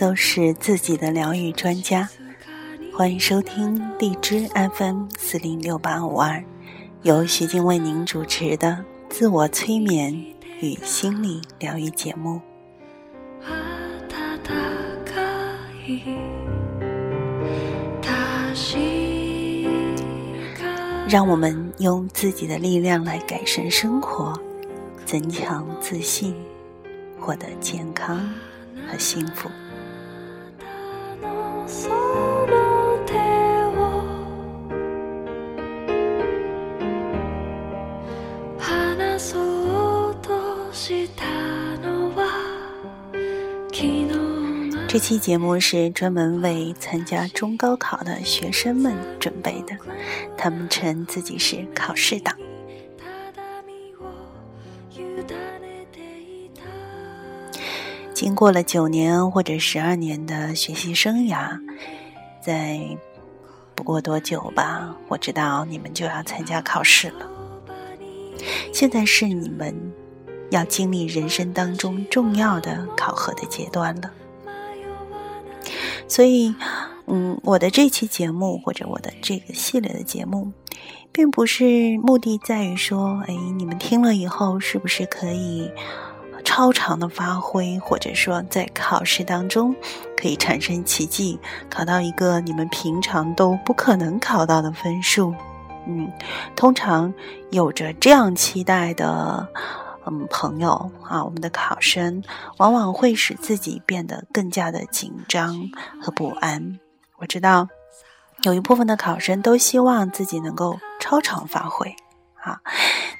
都是自己的疗愈专家，欢迎收听荔枝 FM 四零六八五二，由徐静为您主持的自我催眠与心理疗愈节目。暖かい確か让我们用自己的力量来改善生活，增强自信，获得健康和幸福。 这期節目是專門為參加中高考的學生們準備的，他們稱自己是考試黨。ただ身を委ねていた經過了九年或者十二年的學習生涯，在不過多久吧，我知道你們就要參加考試了。現在是你們要經歷人生當中重要的考核的階段了。 所以，嗯，我的这期节目或者我的这个系列的节目，并不是目的在于说，哎，你们听了以后是不是可以超常的发挥，或者说在考试当中可以产生奇迹，考到一个你们平常都不可能考到的分数。嗯，通常有着这样期待的。嗯，朋友啊，我们的考生往往会使自己变得更加的紧张和不安。我知道有一部分的考生都希望自己能够超常发挥啊。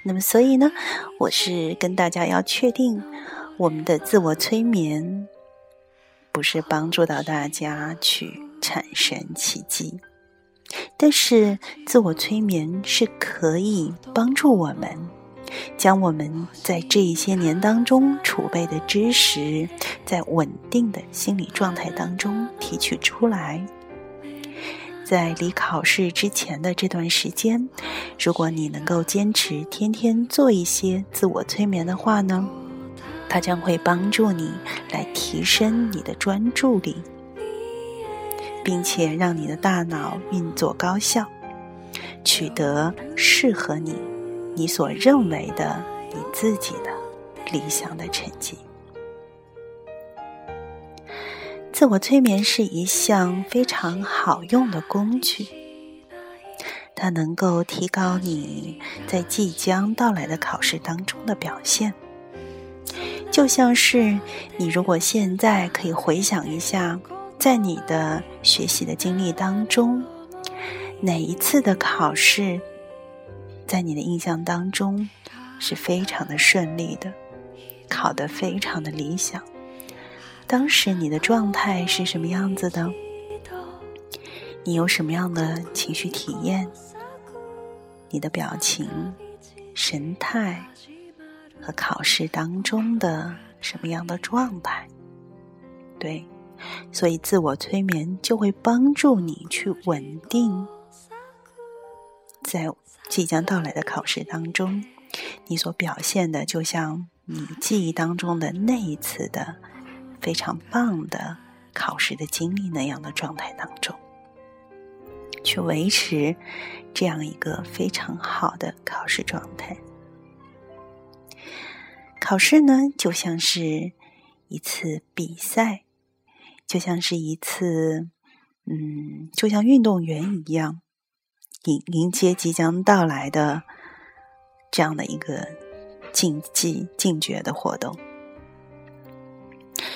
那么，所以呢，我是跟大家要确定，我们的自我催眠不是帮助到大家去产生奇迹，但是自我催眠是可以帮助我们。将我们在这一些年当中储备的知识，在稳定的心理状态当中提取出来。在离考试之前的这段时间，如果你能够坚持天天做一些自我催眠的话呢，它将会帮助你来提升你的专注力，并且让你的大脑运作高效，取得适合你。你所认为的你自己的理想的成绩，自我催眠是一项非常好用的工具，它能够提高你在即将到来的考试当中的表现。就像是你如果现在可以回想一下，在你的学习的经历当中，哪一次的考试，在你的印象当中是非常的顺利的，考得非常的理想。当时你的状态是什么样子的？你有什么样的情绪体验？你的表情、神态和考试当中的什么样的状态？对，所以自我催眠就会帮助你去稳定在。即将到来的考试当中，你所表现的就像你记忆当中的那一次的非常棒的考试的经历那样的状态当中，去维持这样一个非常好的考试状态。考试呢，就像是一次比赛，就像是一次，嗯，就像运动员一样。迎迎接即将到来的这样的一个竞技竞决的活动，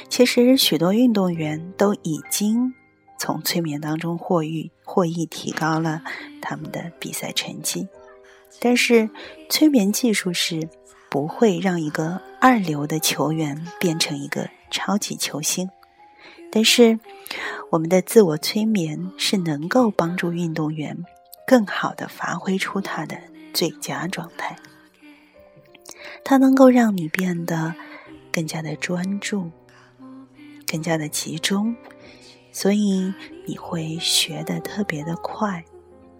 其实许多运动员都已经从催眠当中获益，获益提高了他们的比赛成绩。但是催眠技术是不会让一个二流的球员变成一个超级球星，但是我们的自我催眠是能够帮助运动员。更好的发挥出他的最佳状态，它能够让你变得更加的专注，更加的集中，所以你会学得特别的快，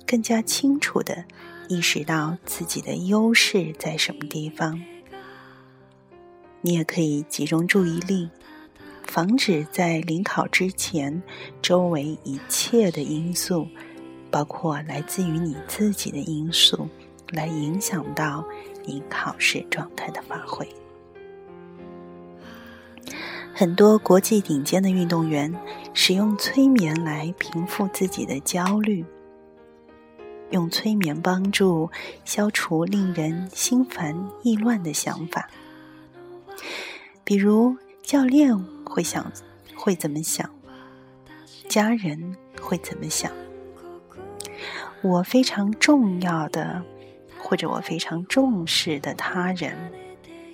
更加清楚的意识到自己的优势在什么地方。你也可以集中注意力，防止在临考之前，周围一切的因素，包括来自于你自己的因素，来影响到你考试状态的发挥。很多国际顶尖的运动员使用催眠来平复自己的焦虑。用催眠帮助消除令人心烦意乱的想法，比如教练会想会怎么想，家人会怎么想，我非常重要的或者我非常重视的他人，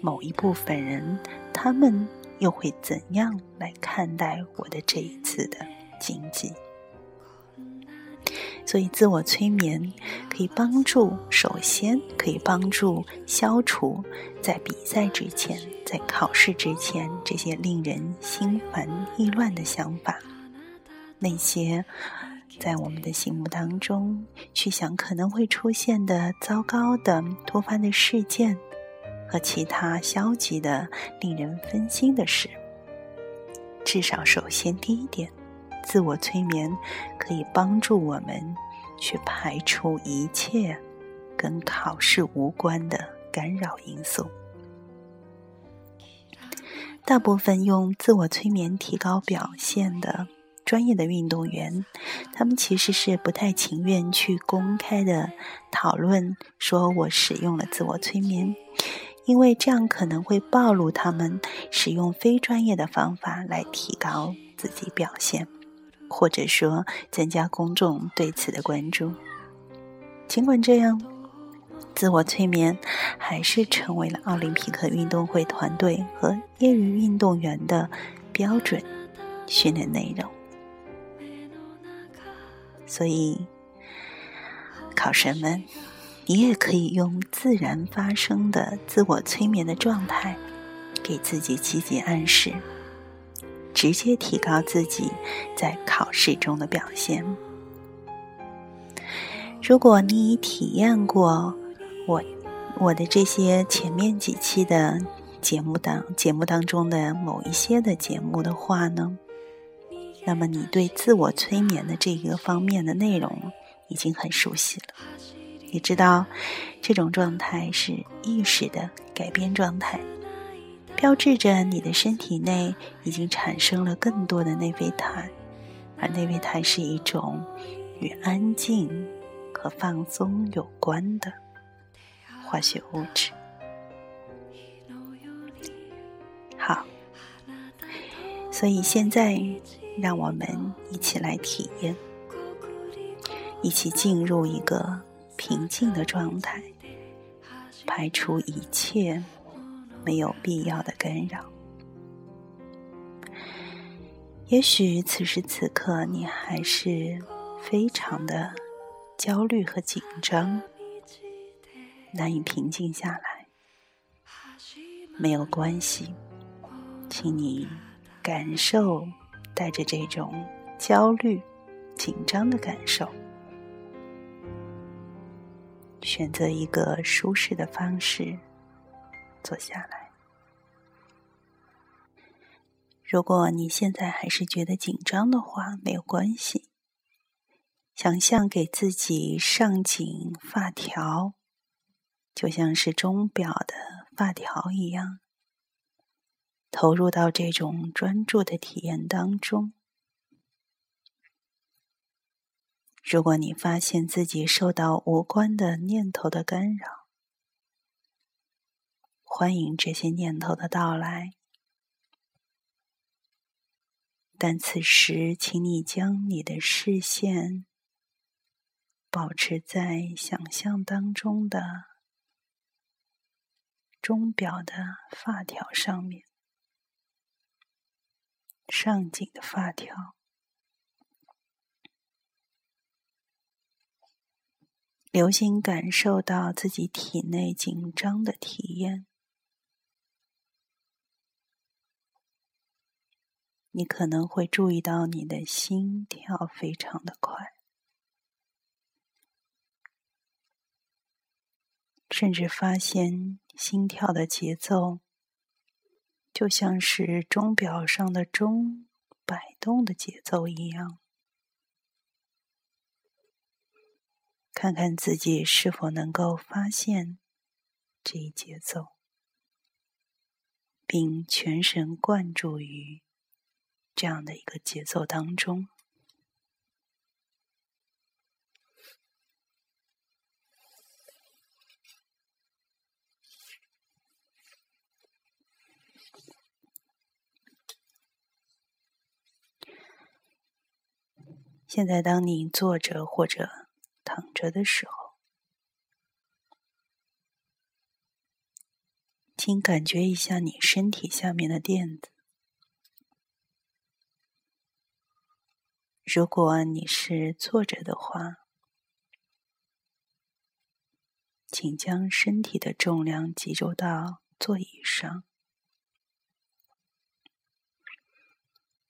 某一部分人，他们又会怎样来看待我的这一次的经济？所以，自我催眠可以帮助，首先可以帮助消除在比赛之前、在考试之前这些令人心烦意乱的想法，那些在我们的心目当中去想可能会出现的糟糕的突发的事件和其他消极的、令人分心的事。至少，首先第一点。自我催眠可以帮助我们去排除一切跟考试无关的干扰因素。大部分用自我催眠提高表现的专业的运动员，他们其实是不太情愿去公开的讨论说我使用了自我催眠，因为这样可能会暴露他们使用非专业的方法来提高自己表现。或者说，增加公众对此的关注。尽管这样，自我催眠还是成为了奥林匹克运动会团队和业余运动员的标准训练内容。所以，考生们，你也可以用自然发生的自我催眠的状态，给自己积极暗示。直接提高自己在考试中的表现。如果你已体验过我我的这些前面几期的节目当节目当中的某一些的节目的话呢，那么你对自我催眠的这个方面的内容已经很熟悉了。你知道这种状态是意识的改变状态。标志着你的身体内已经产生了更多的内啡肽，而内啡肽是一种与安静和放松有关的化学物质。好，所以现在让我们一起来体验，一起进入一个平静的状态，排除一切。没有必要的干扰。也许此时此刻你还是非常的焦虑和紧张，难以平静下来。没有关系，请你感受带着这种焦虑、紧张的感受，选择一个舒适的方式。坐下来。如果你现在还是觉得紧张的话，没有关系。想象给自己上紧发条，就像是钟表的发条一样，投入到这种专注的体验当中。如果你发现自己受到无关的念头的干扰，欢迎这些念头的到来，但此时，请你将你的视线保持在想象当中的钟表的发条上面，上紧的发条。留心感受到自己体内紧张的体验。你可能会注意到你的心跳非常的快，甚至发现心跳的节奏，就像是钟表上的钟摆动的节奏一样。看看自己是否能够发现这一节奏，并全神贯注于这样的一个节奏当中。现在，当你坐着或者躺着的时候，请感觉一下你身体下面的垫子。如果你是坐着的话，请将身体的重量集中到座椅上，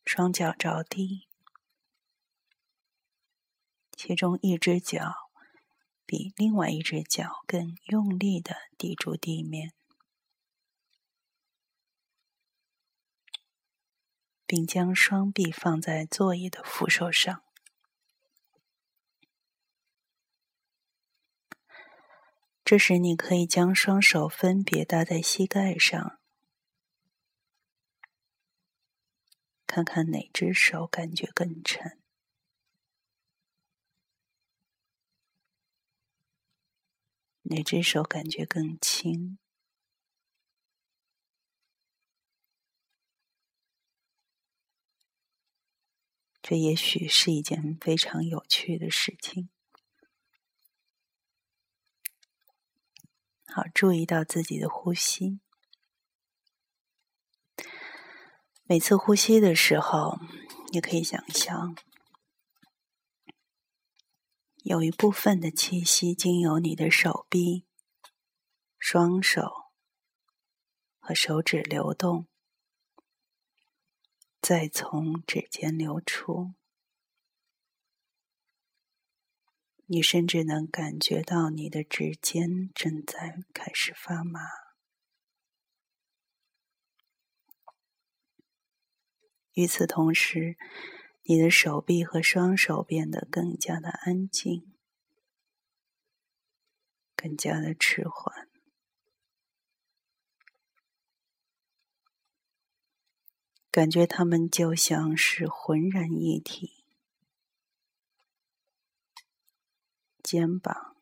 双脚着地。其中一只脚比另外一只脚更用力的抵住地面，并将双臂放在座椅的扶手上。这时，你可以将双手分别搭在膝盖上，看看哪只手感觉更沉。哪只手感觉更轻？这也许是一件非常有趣的事情。好，注意到自己的呼吸。每次呼吸的时候，你可以想象。有一部分的气息经由你的手臂、双手和手指流动，再从指尖流出。你甚至能感觉到你的指尖正在开始发麻。与此同时，你的手臂和双手变得更加的安静，更加的迟缓，感觉它们就像是浑然一体。肩膀、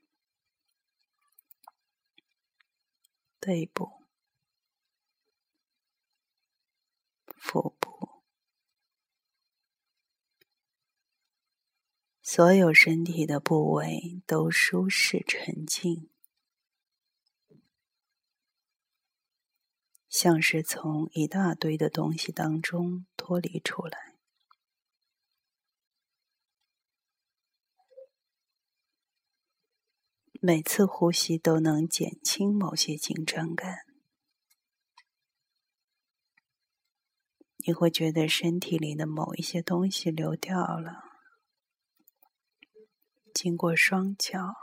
背部、腹部。所有身体的部位都舒适沉静，像是从一大堆的东西当中脱离出来。每次呼吸都能减轻某些紧张感，你会觉得身体里的某一些东西流掉了。经过双脚，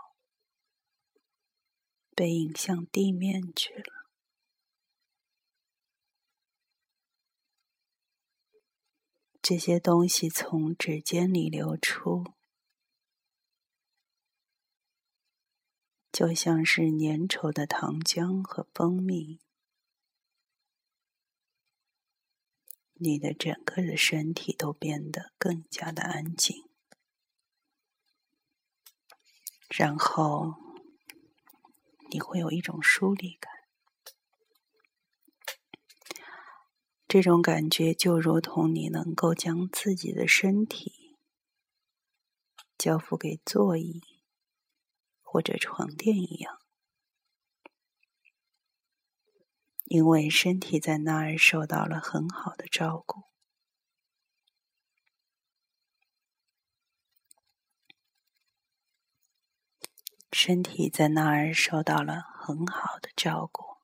被引向地面去了。这些东西从指尖里流出，就像是粘稠的糖浆和蜂蜜。你的整个的身体都变得更加的安静。然后你会有一种疏离感，这种感觉就如同你能够将自己的身体交付给座椅或者床垫一样，因为身体在那儿受到了很好的照顾。身体在那儿受到了很好的照顾，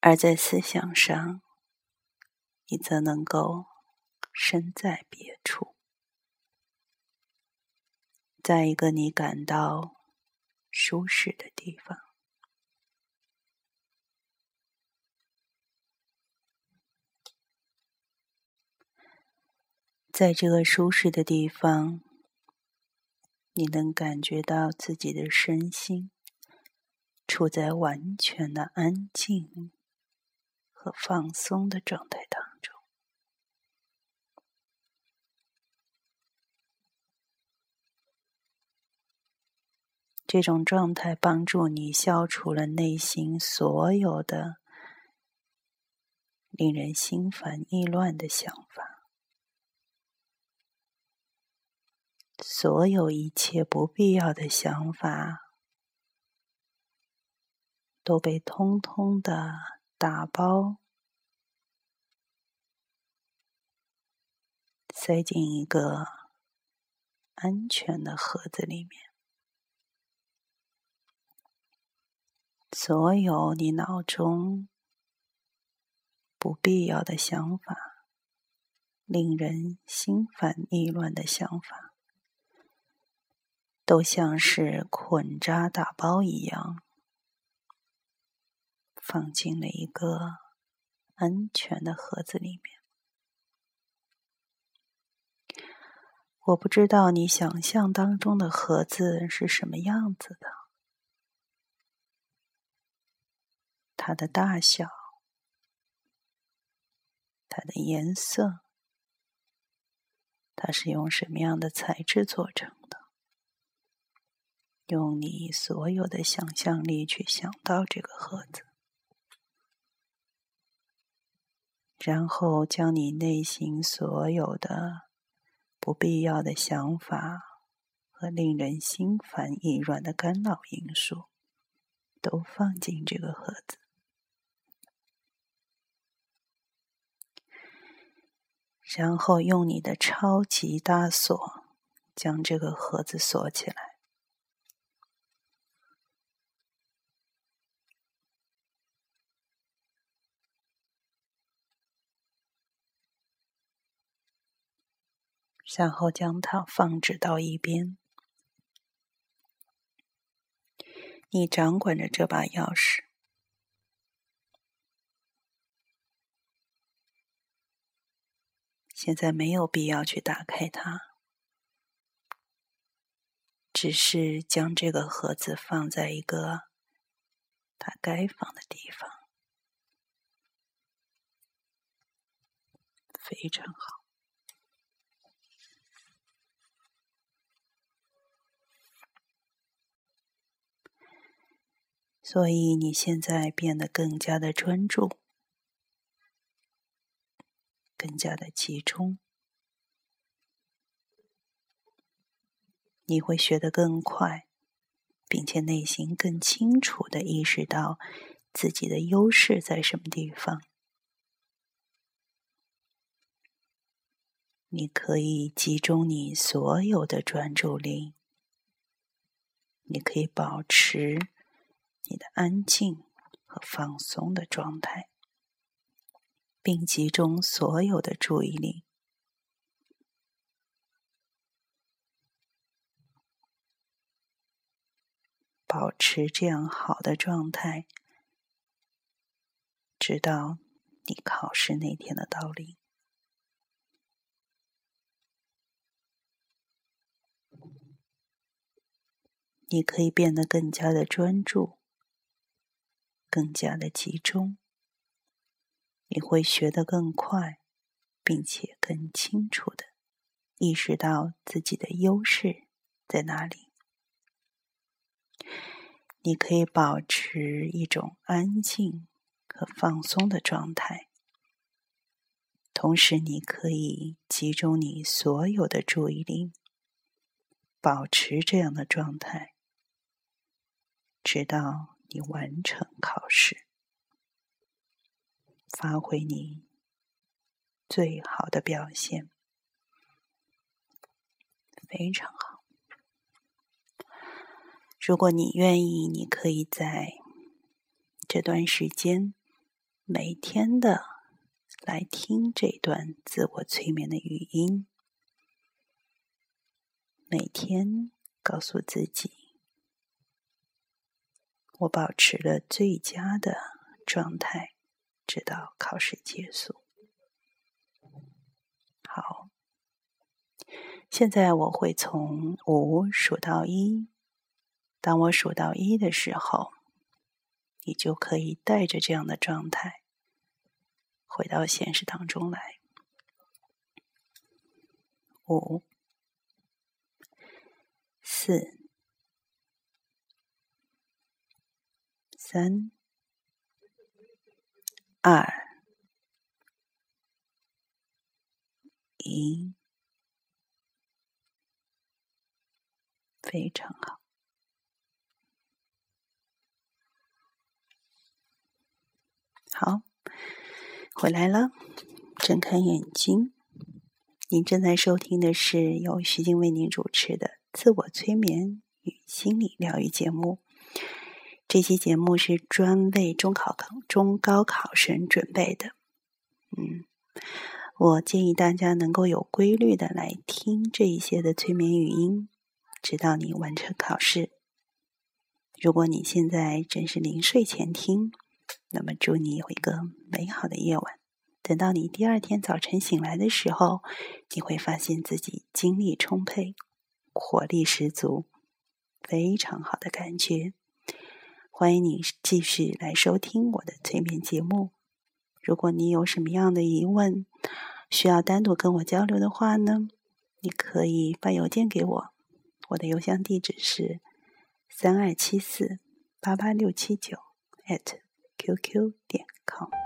而在思想上，你则能够身在别处，在一个你感到舒适的地方。在这个舒适的地方，你能感觉到自己的身心处在完全的安静和放松的状态当中。这种状态帮助你消除了内心所有的令人心烦意乱的想法。所有一切不必要的想法都被通通的打包，塞进一个安全的盒子里面。所有你脑中不必要的想法，令人心烦意乱的想法。都像是捆扎打包一样，放进了一个安全的盒子里面。我不知道你想象当中的盒子是什么样子的，它的大小、它的颜色，它是用什么样的材质做成？用你所有的想象力去想到这个盒子，然后将你内心所有的不必要的想法和令人心烦意乱的干扰因素都放进这个盒子，然后用你的超级大锁将这个盒子锁起来。然后将它放置到一边。你掌管着这把钥匙，现在没有必要去打开它，只是将这个盒子放在一个它该放的地方，非常好。所以你现在变得更加的专注，更加的集中，你会学得更快，并且内心更清楚的意识到自己的优势在什么地方。你可以集中你所有的专注力，你可以保持。你的安静和放松的状态，并集中所有的注意力，保持这样好的状态，直到你考试那天的到临。你可以变得更加的专注。更加的集中，你会学得更快，并且更清楚的意识到自己的优势在哪里。你可以保持一种安静和放松的状态，同时你可以集中你所有的注意力，保持这样的状态，直到。你完成考试，发挥你最好的表现，非常好。如果你愿意，你可以在这段时间每天的来听这段自我催眠的语音，每天告诉自己。我保持了最佳的状态，直到考试结束。好，现在我会从五数到一。当我数到一的时候，你就可以带着这样的状态回到现实当中来。五、四。三、二、一，非常好。好，回来了，睁开眼睛。您正在收听的是由徐静为您主持的自我催眠与心理疗愈节目。这期节目是专为中考考中高考生准备的。嗯，我建议大家能够有规律的来听这一些的催眠语音，直到你完成考试。如果你现在正是临睡前听，那么祝你有一个美好的夜晚。等到你第二天早晨醒来的时候，你会发现自己精力充沛、活力十足，非常好的感觉。欢迎你继续来收听我的催眠节目。如果你有什么样的疑问，需要单独跟我交流的话呢，你可以发邮件给我，我的邮箱地址是三二七四八八六七九 at qq 点 com。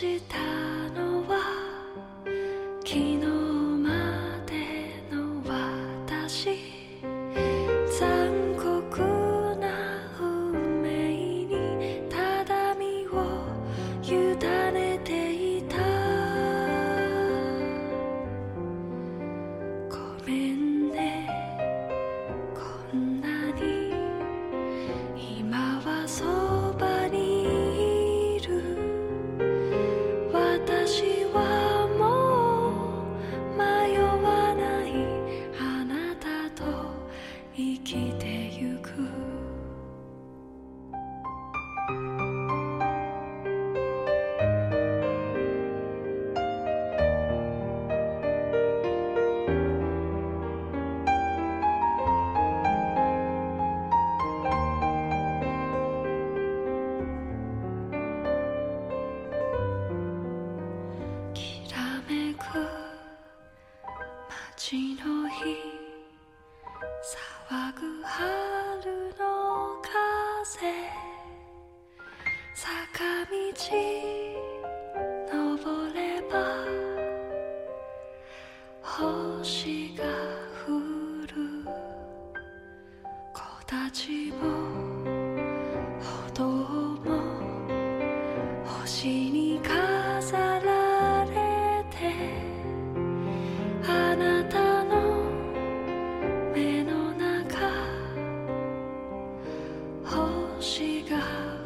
したのくても